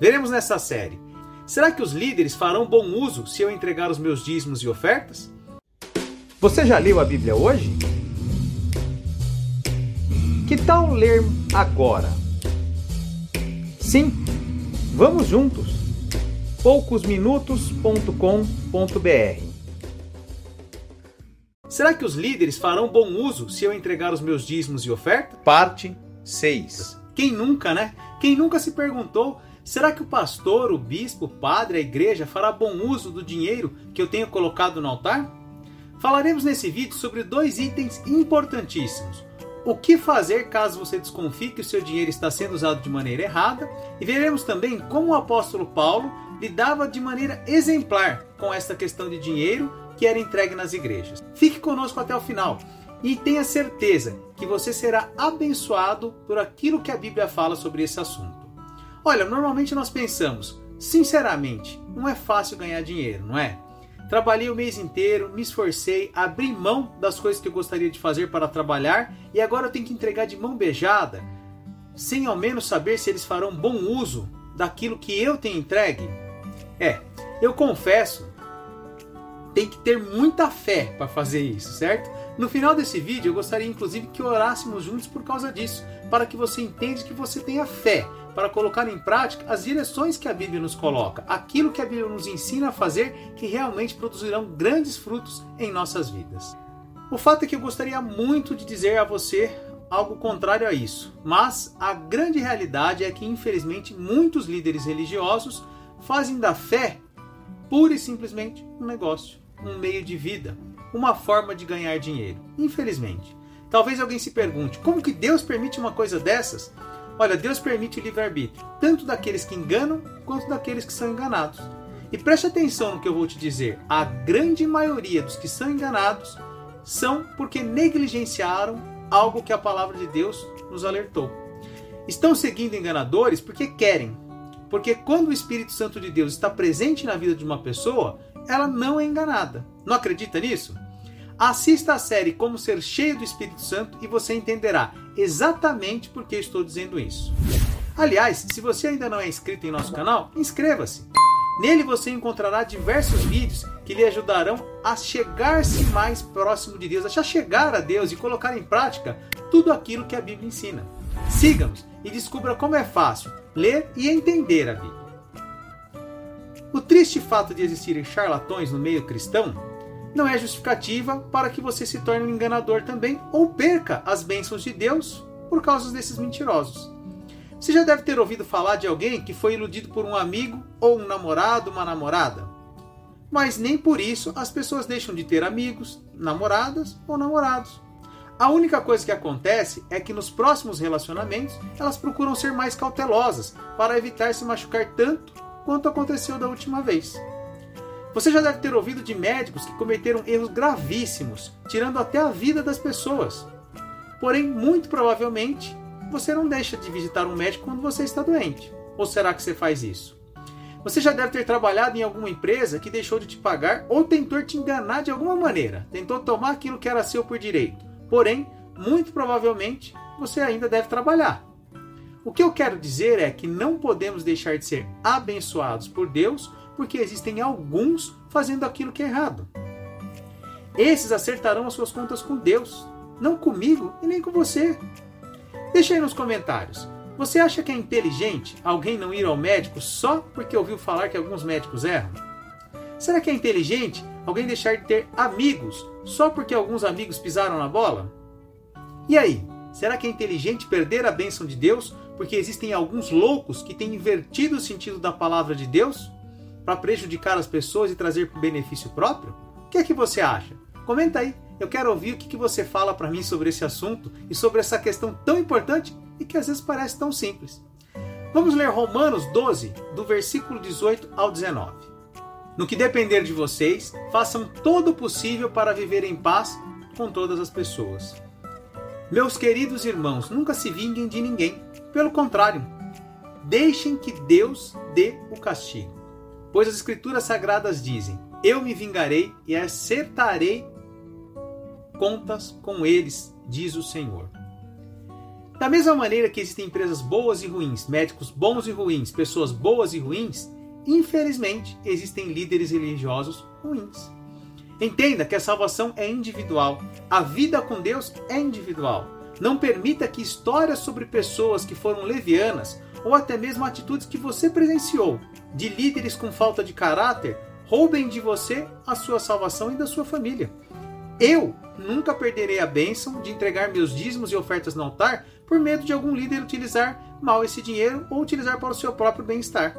Veremos nessa série. Será que os líderes farão bom uso se eu entregar os meus dízimos e ofertas? Você já leu a Bíblia hoje? Que tal ler agora? Sim, vamos juntos. poucosminutos.com.br Será que os líderes farão bom uso se eu entregar os meus dízimos e oferta? Parte 6. Quem nunca, né? Quem nunca se perguntou Será que o pastor, o bispo, o padre, a igreja fará bom uso do dinheiro que eu tenho colocado no altar? Falaremos nesse vídeo sobre dois itens importantíssimos. O que fazer caso você desconfie que o seu dinheiro está sendo usado de maneira errada, e veremos também como o apóstolo Paulo lidava de maneira exemplar com esta questão de dinheiro que era entregue nas igrejas. Fique conosco até o final e tenha certeza que você será abençoado por aquilo que a Bíblia fala sobre esse assunto. Olha, normalmente nós pensamos, sinceramente, não é fácil ganhar dinheiro, não é? Trabalhei o mês inteiro, me esforcei, abri mão das coisas que eu gostaria de fazer para trabalhar e agora eu tenho que entregar de mão beijada, sem ao menos saber se eles farão bom uso daquilo que eu tenho entregue? É, eu confesso, tem que ter muita fé para fazer isso, certo? No final desse vídeo, eu gostaria inclusive que orássemos juntos por causa disso, para que você entenda que você tenha fé para colocar em prática as direções que a Bíblia nos coloca, aquilo que a Bíblia nos ensina a fazer que realmente produzirão grandes frutos em nossas vidas. O fato é que eu gostaria muito de dizer a você algo contrário a isso, mas a grande realidade é que, infelizmente, muitos líderes religiosos fazem da fé pura e simplesmente um negócio, um meio de vida, uma forma de ganhar dinheiro. Infelizmente. Talvez alguém se pergunte: como que Deus permite uma coisa dessas? Olha, Deus permite o livre-arbítrio, tanto daqueles que enganam quanto daqueles que são enganados. E preste atenção no que eu vou te dizer: a grande maioria dos que são enganados são porque negligenciaram algo que a palavra de Deus nos alertou. Estão seguindo enganadores porque querem. Porque quando o Espírito Santo de Deus está presente na vida de uma pessoa, ela não é enganada. Não acredita nisso? Assista a série Como Ser Cheio do Espírito Santo e você entenderá exatamente por que estou dizendo isso. Aliás, se você ainda não é inscrito em nosso canal, inscreva-se. Nele você encontrará diversos vídeos que lhe ajudarão a chegar-se mais próximo de Deus, a chegar a Deus e colocar em prática tudo aquilo que a Bíblia ensina. Siga-nos e descubra como é fácil ler e entender a Bíblia. O triste fato de existirem charlatões no meio cristão não é justificativa para que você se torne um enganador também ou perca as bênçãos de Deus por causa desses mentirosos. Você já deve ter ouvido falar de alguém que foi iludido por um amigo ou um namorado, uma namorada. Mas nem por isso as pessoas deixam de ter amigos, namoradas ou namorados. A única coisa que acontece é que nos próximos relacionamentos elas procuram ser mais cautelosas para evitar se machucar tanto quanto aconteceu da última vez. Você já deve ter ouvido de médicos que cometeram erros gravíssimos, tirando até a vida das pessoas. Porém, muito provavelmente, você não deixa de visitar um médico quando você está doente. Ou será que você faz isso? Você já deve ter trabalhado em alguma empresa que deixou de te pagar ou tentou te enganar de alguma maneira, tentou tomar aquilo que era seu por direito. Porém, muito provavelmente, você ainda deve trabalhar. O que eu quero dizer é que não podemos deixar de ser abençoados por Deus porque existem alguns fazendo aquilo que é errado. Esses acertarão as suas contas com Deus, não comigo e nem com você. Deixa aí nos comentários. Você acha que é inteligente alguém não ir ao médico só porque ouviu falar que alguns médicos erram? Será que é inteligente alguém deixar de ter amigos só porque alguns amigos pisaram na bola? E aí, será que é inteligente perder a bênção de Deus porque existem alguns loucos que têm invertido o sentido da palavra de Deus? Para prejudicar as pessoas e trazer benefício próprio? O que é que você acha? Comenta aí. Eu quero ouvir o que, que você fala para mim sobre esse assunto e sobre essa questão tão importante e que às vezes parece tão simples. Vamos ler Romanos 12, do versículo 18 ao 19. No que depender de vocês, façam todo o possível para viver em paz com todas as pessoas. Meus queridos irmãos, nunca se vinguem de ninguém. Pelo contrário, deixem que Deus dê o castigo. Pois as Escrituras Sagradas dizem: Eu me vingarei e acertarei contas com eles, diz o Senhor. Da mesma maneira que existem empresas boas e ruins, médicos bons e ruins, pessoas boas e ruins, infelizmente existem líderes religiosos ruins. Entenda que a salvação é individual, a vida com Deus é individual. Não permita que histórias sobre pessoas que foram levianas ou até mesmo atitudes que você presenciou de líderes com falta de caráter roubem de você a sua salvação e da sua família. Eu nunca perderei a bênção de entregar meus dízimos e ofertas no altar por medo de algum líder utilizar mal esse dinheiro ou utilizar para o seu próprio bem-estar.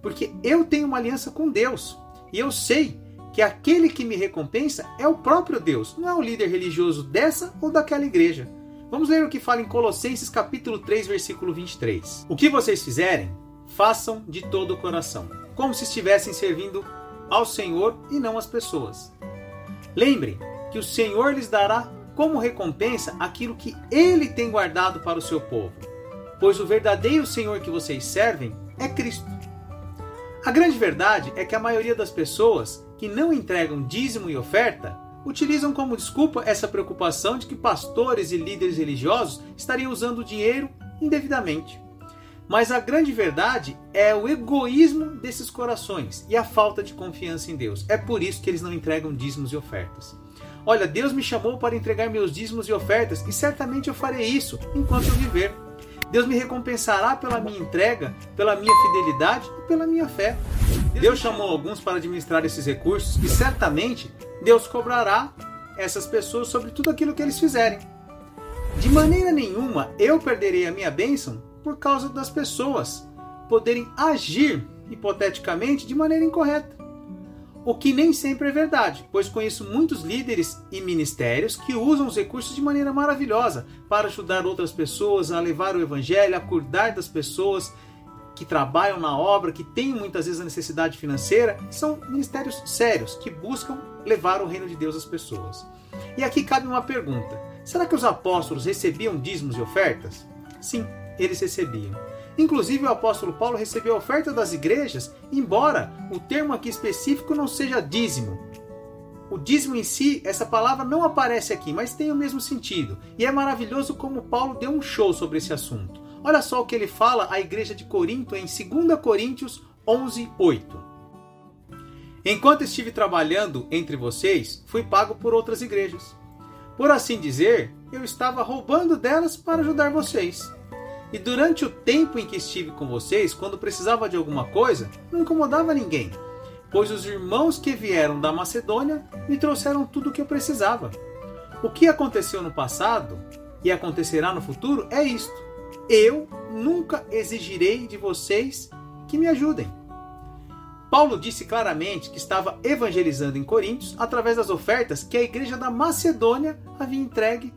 Porque eu tenho uma aliança com Deus e eu sei que aquele que me recompensa é o próprio Deus, não é o líder religioso dessa ou daquela igreja. Vamos ler o que fala em Colossenses capítulo 3, versículo 23. O que vocês fizerem, façam de todo o coração, como se estivessem servindo ao Senhor e não às pessoas. Lembrem que o Senhor lhes dará como recompensa aquilo que ele tem guardado para o seu povo, pois o verdadeiro Senhor que vocês servem é Cristo. A grande verdade é que a maioria das pessoas que não entregam dízimo e oferta utilizam como desculpa essa preocupação de que pastores e líderes religiosos estariam usando o dinheiro indevidamente. Mas a grande verdade é o egoísmo desses corações e a falta de confiança em Deus. É por isso que eles não entregam dízimos e ofertas. Olha, Deus me chamou para entregar meus dízimos e ofertas e certamente eu farei isso enquanto eu viver. Deus me recompensará pela minha entrega, pela minha fidelidade e pela minha fé. Deus chamou alguns para administrar esses recursos e certamente Deus cobrará essas pessoas sobre tudo aquilo que eles fizerem. De maneira nenhuma eu perderei a minha bênção por causa das pessoas poderem agir, hipoteticamente, de maneira incorreta. O que nem sempre é verdade, pois conheço muitos líderes e ministérios que usam os recursos de maneira maravilhosa para ajudar outras pessoas a levar o evangelho, a cuidar das pessoas que trabalham na obra, que têm muitas vezes a necessidade financeira, são ministérios sérios que buscam levar o reino de Deus às pessoas. E aqui cabe uma pergunta: será que os apóstolos recebiam dízimos e ofertas? Sim, eles recebiam. Inclusive, o apóstolo Paulo recebeu a oferta das igrejas, embora o termo aqui específico não seja dízimo. O dízimo em si, essa palavra não aparece aqui, mas tem o mesmo sentido. E é maravilhoso como Paulo deu um show sobre esse assunto. Olha só o que ele fala à igreja de Corinto em 2 Coríntios 11, 8. Enquanto estive trabalhando entre vocês, fui pago por outras igrejas. Por assim dizer, eu estava roubando delas para ajudar vocês. E durante o tempo em que estive com vocês, quando precisava de alguma coisa, não incomodava ninguém, pois os irmãos que vieram da Macedônia me trouxeram tudo o que eu precisava. O que aconteceu no passado e acontecerá no futuro é isto: eu nunca exigirei de vocês que me ajudem. Paulo disse claramente que estava evangelizando em Coríntios através das ofertas que a igreja da Macedônia havia entregue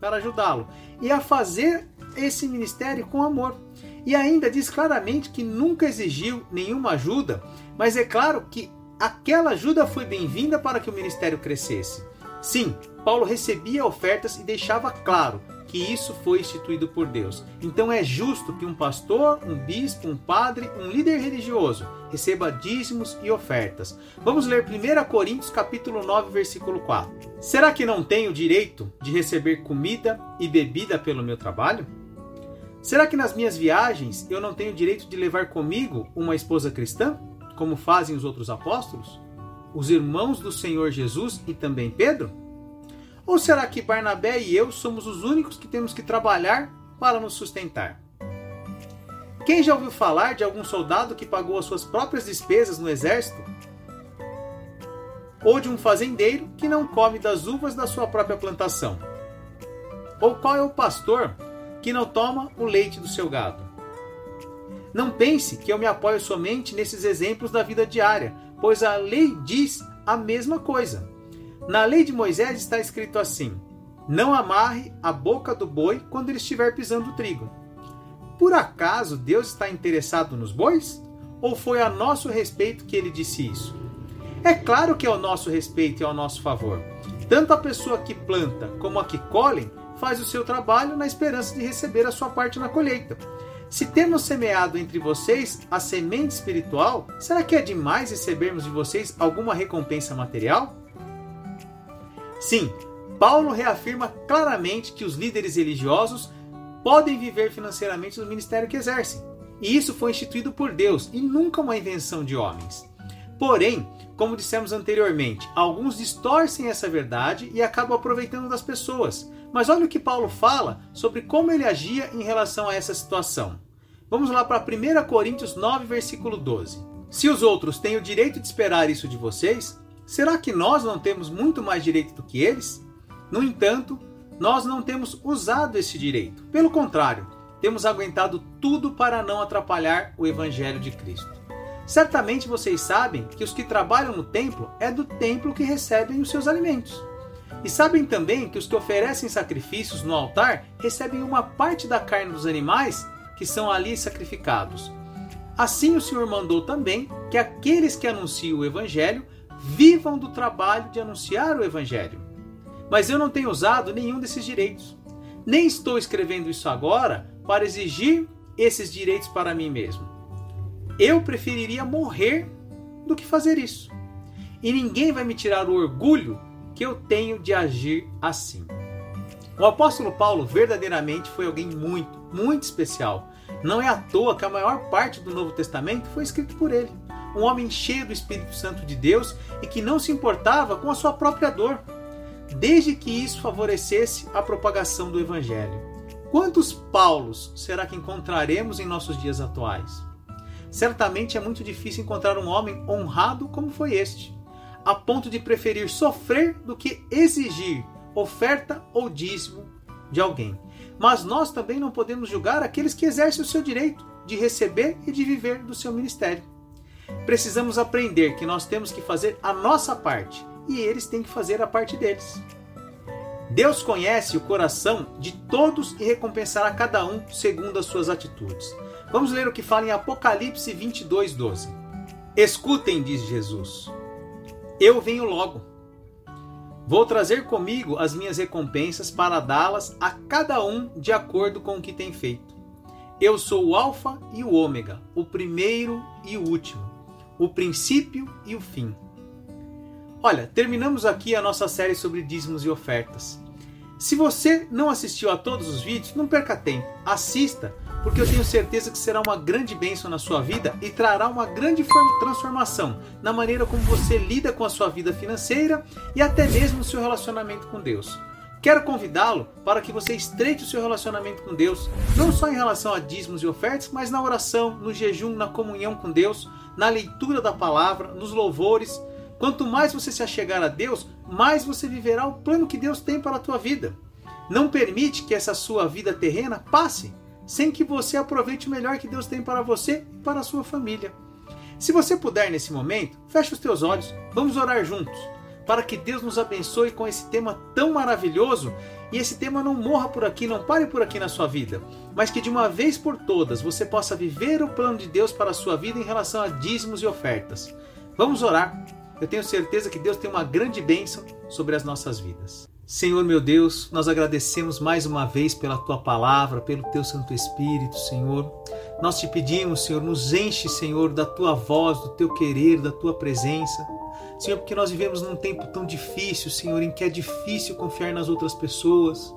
para ajudá-lo e a fazer esse ministério com amor. E ainda diz claramente que nunca exigiu nenhuma ajuda, mas é claro que aquela ajuda foi bem-vinda para que o ministério crescesse. Sim, Paulo recebia ofertas e deixava claro que isso foi instituído por Deus. Então é justo que um pastor, um bispo, um padre, um líder religioso receba dízimos e ofertas. Vamos ler 1 Coríntios capítulo 9, versículo 4. Será que não tenho direito de receber comida e bebida pelo meu trabalho? Será que nas minhas viagens eu não tenho direito de levar comigo uma esposa cristã, como fazem os outros apóstolos? Os irmãos do Senhor Jesus e também Pedro? Ou será que Barnabé e eu somos os únicos que temos que trabalhar para nos sustentar? Quem já ouviu falar de algum soldado que pagou as suas próprias despesas no exército? Ou de um fazendeiro que não come das uvas da sua própria plantação? Ou qual é o pastor que não toma o leite do seu gado? Não pense que eu me apoio somente nesses exemplos da vida diária, pois a lei diz a mesma coisa. Na lei de Moisés está escrito assim: Não amarre a boca do boi quando ele estiver pisando o trigo. Por acaso Deus está interessado nos bois? Ou foi a nosso respeito que ele disse isso? É claro que é ao nosso respeito e ao nosso favor. Tanto a pessoa que planta como a que colhe faz o seu trabalho na esperança de receber a sua parte na colheita. Se temos semeado entre vocês a semente espiritual, será que é demais recebermos de vocês alguma recompensa material? Sim, Paulo reafirma claramente que os líderes religiosos podem viver financeiramente do ministério que exercem. E isso foi instituído por Deus e nunca uma invenção de homens. Porém, como dissemos anteriormente, alguns distorcem essa verdade e acabam aproveitando das pessoas. Mas olha o que Paulo fala sobre como ele agia em relação a essa situação. Vamos lá para 1 Coríntios 9, versículo 12. Se os outros têm o direito de esperar isso de vocês, será que nós não temos muito mais direito do que eles? No entanto, nós não temos usado esse direito. Pelo contrário, temos aguentado tudo para não atrapalhar o Evangelho de Cristo. Certamente vocês sabem que os que trabalham no templo é do templo que recebem os seus alimentos. E sabem também que os que oferecem sacrifícios no altar recebem uma parte da carne dos animais que são ali sacrificados. Assim o Senhor mandou também que aqueles que anunciam o Evangelho vivam do trabalho de anunciar o Evangelho. Mas eu não tenho usado nenhum desses direitos. Nem estou escrevendo isso agora para exigir esses direitos para mim mesmo. Eu preferiria morrer do que fazer isso. E ninguém vai me tirar o orgulho que eu tenho de agir assim. O apóstolo Paulo verdadeiramente foi alguém muito, muito especial. Não é à toa que a maior parte do Novo Testamento foi escrito por ele. Um homem cheio do Espírito Santo de Deus e que não se importava com a sua própria dor, desde que isso favorecesse a propagação do Evangelho. Quantos Paulos será que encontraremos em nossos dias atuais? Certamente é muito difícil encontrar um homem honrado como foi este, a ponto de preferir sofrer do que exigir oferta ou dízimo de alguém. Mas nós também não podemos julgar aqueles que exercem o seu direito de receber e de viver do seu ministério. Precisamos aprender que nós temos que fazer a nossa parte e eles têm que fazer a parte deles. Deus conhece o coração de todos e recompensará cada um segundo as suas atitudes. Vamos ler o que fala em Apocalipse 22, 12. Escutem, diz Jesus, eu venho logo. Vou trazer comigo as minhas recompensas para dá-las a cada um de acordo com o que tem feito. Eu sou o Alfa e o Ômega, o primeiro e o último, o princípio e o fim. Olha, terminamos aqui a nossa série sobre dízimos e ofertas. Se você não assistiu a todos os vídeos, não perca tempo, assista, porque eu tenho certeza que será uma grande bênção na sua vida e trará uma grande transformação na maneira como você lida com a sua vida financeira e até mesmo no seu relacionamento com Deus. Quero convidá-lo para que você estreite o seu relacionamento com Deus, não só em relação a dízimos e ofertas, mas na oração, no jejum, na comunhão com Deus, na leitura da palavra, nos louvores Quanto mais você se achegar a Deus, mais você viverá o plano que Deus tem para a tua vida. Não permite que essa sua vida terrena passe sem que você aproveite o melhor que Deus tem para você e para a sua família. Se você puder nesse momento, feche os teus olhos, vamos orar juntos, para que Deus nos abençoe com esse tema tão maravilhoso e esse tema não morra por aqui, não pare por aqui na sua vida, mas que de uma vez por todas você possa viver o plano de Deus para a sua vida em relação a dízimos e ofertas. Vamos orar eu tenho certeza que Deus tem uma grande bênção sobre as nossas vidas. Senhor meu Deus, nós agradecemos mais uma vez pela tua palavra, pelo teu Santo Espírito, Senhor. Nós te pedimos, Senhor, nos enche, Senhor, da tua voz, do teu querer, da tua presença. Senhor, porque nós vivemos num tempo tão difícil, Senhor, em que é difícil confiar nas outras pessoas.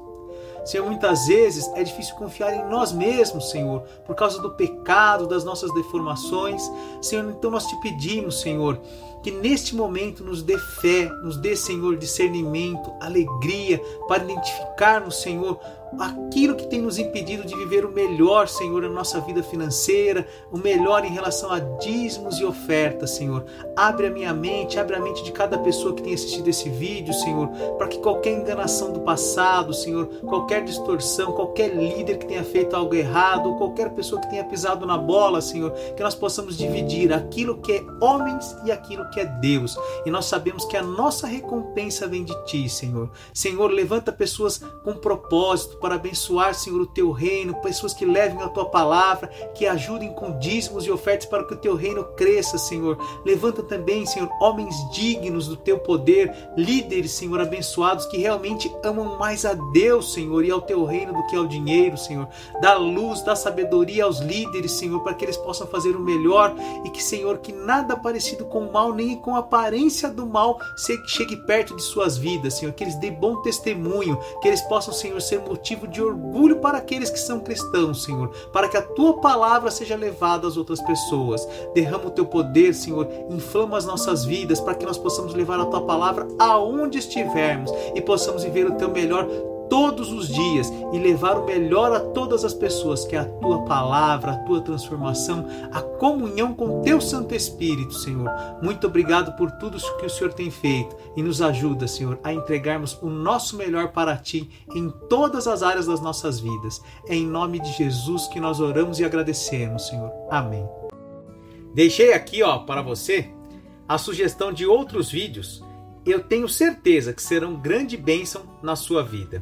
Senhor, muitas vezes é difícil confiar em nós mesmos, Senhor, por causa do pecado, das nossas deformações. Senhor, então nós te pedimos, Senhor, que neste momento nos dê fé, nos dê, Senhor, discernimento, alegria para identificarmos, Senhor, aquilo que tem nos impedido de viver o melhor, Senhor, na nossa vida financeira, o melhor em relação a dízimos e ofertas, Senhor. Abre a minha mente, abre a mente de cada pessoa que tem assistido esse vídeo, Senhor, para que qualquer enganação do passado, Senhor, qualquer distorção, qualquer líder que tenha feito algo errado, ou qualquer pessoa que tenha pisado na bola, Senhor, que nós possamos dividir aquilo que é homens e aquilo que é Deus. E nós sabemos que a nossa recompensa vem de Ti, Senhor. Senhor, levanta pessoas com propósito, para abençoar, Senhor, o teu reino, pessoas que levem a tua palavra, que ajudem com dízimos e ofertas para que o teu reino cresça, Senhor. Levanta também, Senhor, homens dignos do teu poder, líderes, Senhor, abençoados que realmente amam mais a Deus, Senhor, e ao teu reino do que ao dinheiro, Senhor. Dá luz, dá sabedoria aos líderes, Senhor, para que eles possam fazer o melhor e que, Senhor, que nada parecido com o mal, nem com a aparência do mal chegue perto de suas vidas, Senhor, que eles dêem bom testemunho, que eles possam, Senhor, ser motivo motivo de orgulho para aqueles que são cristãos, Senhor, para que a tua palavra seja levada às outras pessoas. Derrama o teu poder, Senhor, inflama as nossas vidas para que nós possamos levar a tua palavra aonde estivermos e possamos viver o teu melhor todos os dias e levar o melhor a todas as pessoas, que é a tua palavra, a tua transformação, a comunhão com teu Santo Espírito, Senhor. Muito obrigado por tudo que o Senhor tem feito e nos ajuda, Senhor, a entregarmos o nosso melhor para ti em todas as áreas das nossas vidas. É em nome de Jesus que nós oramos e agradecemos, Senhor. Amém. Deixei aqui, ó, para você a sugestão de outros vídeos. Eu tenho certeza que serão grande bênção na sua vida.